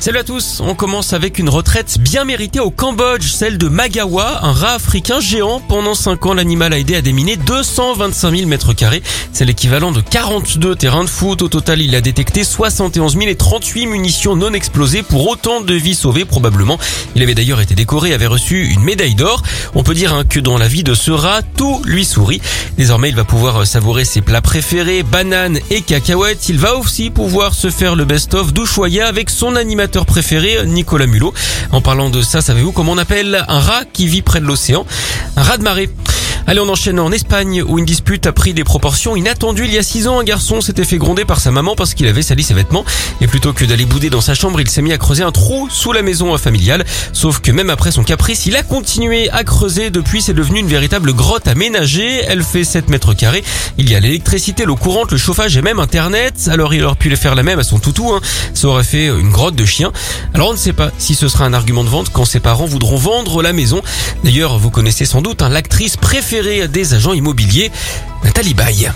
Salut à tous, on commence avec une retraite bien méritée au Cambodge, celle de Magawa, un rat africain géant. Pendant 5 ans, l'animal a aidé à déminer 225 000 mètres carrés. C'est l'équivalent de 42 terrains de foot. Au total, il a détecté 71 000 et 38 munitions non explosées pour autant de vies sauvées probablement. Il avait d'ailleurs été décoré avait reçu une médaille d'or. On peut dire hein, que dans la vie de ce rat, tout lui sourit. Désormais, il va pouvoir savourer ses plats préférés, bananes et cacahuètes. Il va aussi pouvoir se faire le best-of d'Ushuaïa avec son animateur préféré, Nicolas Mulot. En parlant de ça, savez-vous comment on appelle un rat qui vit près de l'océan? Un rat de marée. Allez, on enchaîne en Espagne où une dispute a pris des proportions inattendues. Il y a six ans, un garçon s'était fait gronder par sa maman parce qu'il avait sali ses vêtements. Et plutôt que d'aller bouder dans sa chambre, il s'est mis à creuser un trou sous la maison familiale. Sauf que même après son caprice, il a continué à creuser. Depuis, c'est devenu une véritable grotte aménagée. Elle fait 7 mètres carrés. Il y a l'électricité, l'eau courante, le chauffage et même Internet. Alors il aurait pu le faire la même à son toutou. Hein. Ça aurait fait une grotte de chien. Alors on ne sait pas si ce sera un argument de vente quand ses parents voudront vendre la maison. D'ailleurs, vous connaissez sans doute hein, l'actrice préférée des agents immobiliers, Nathalie Baye.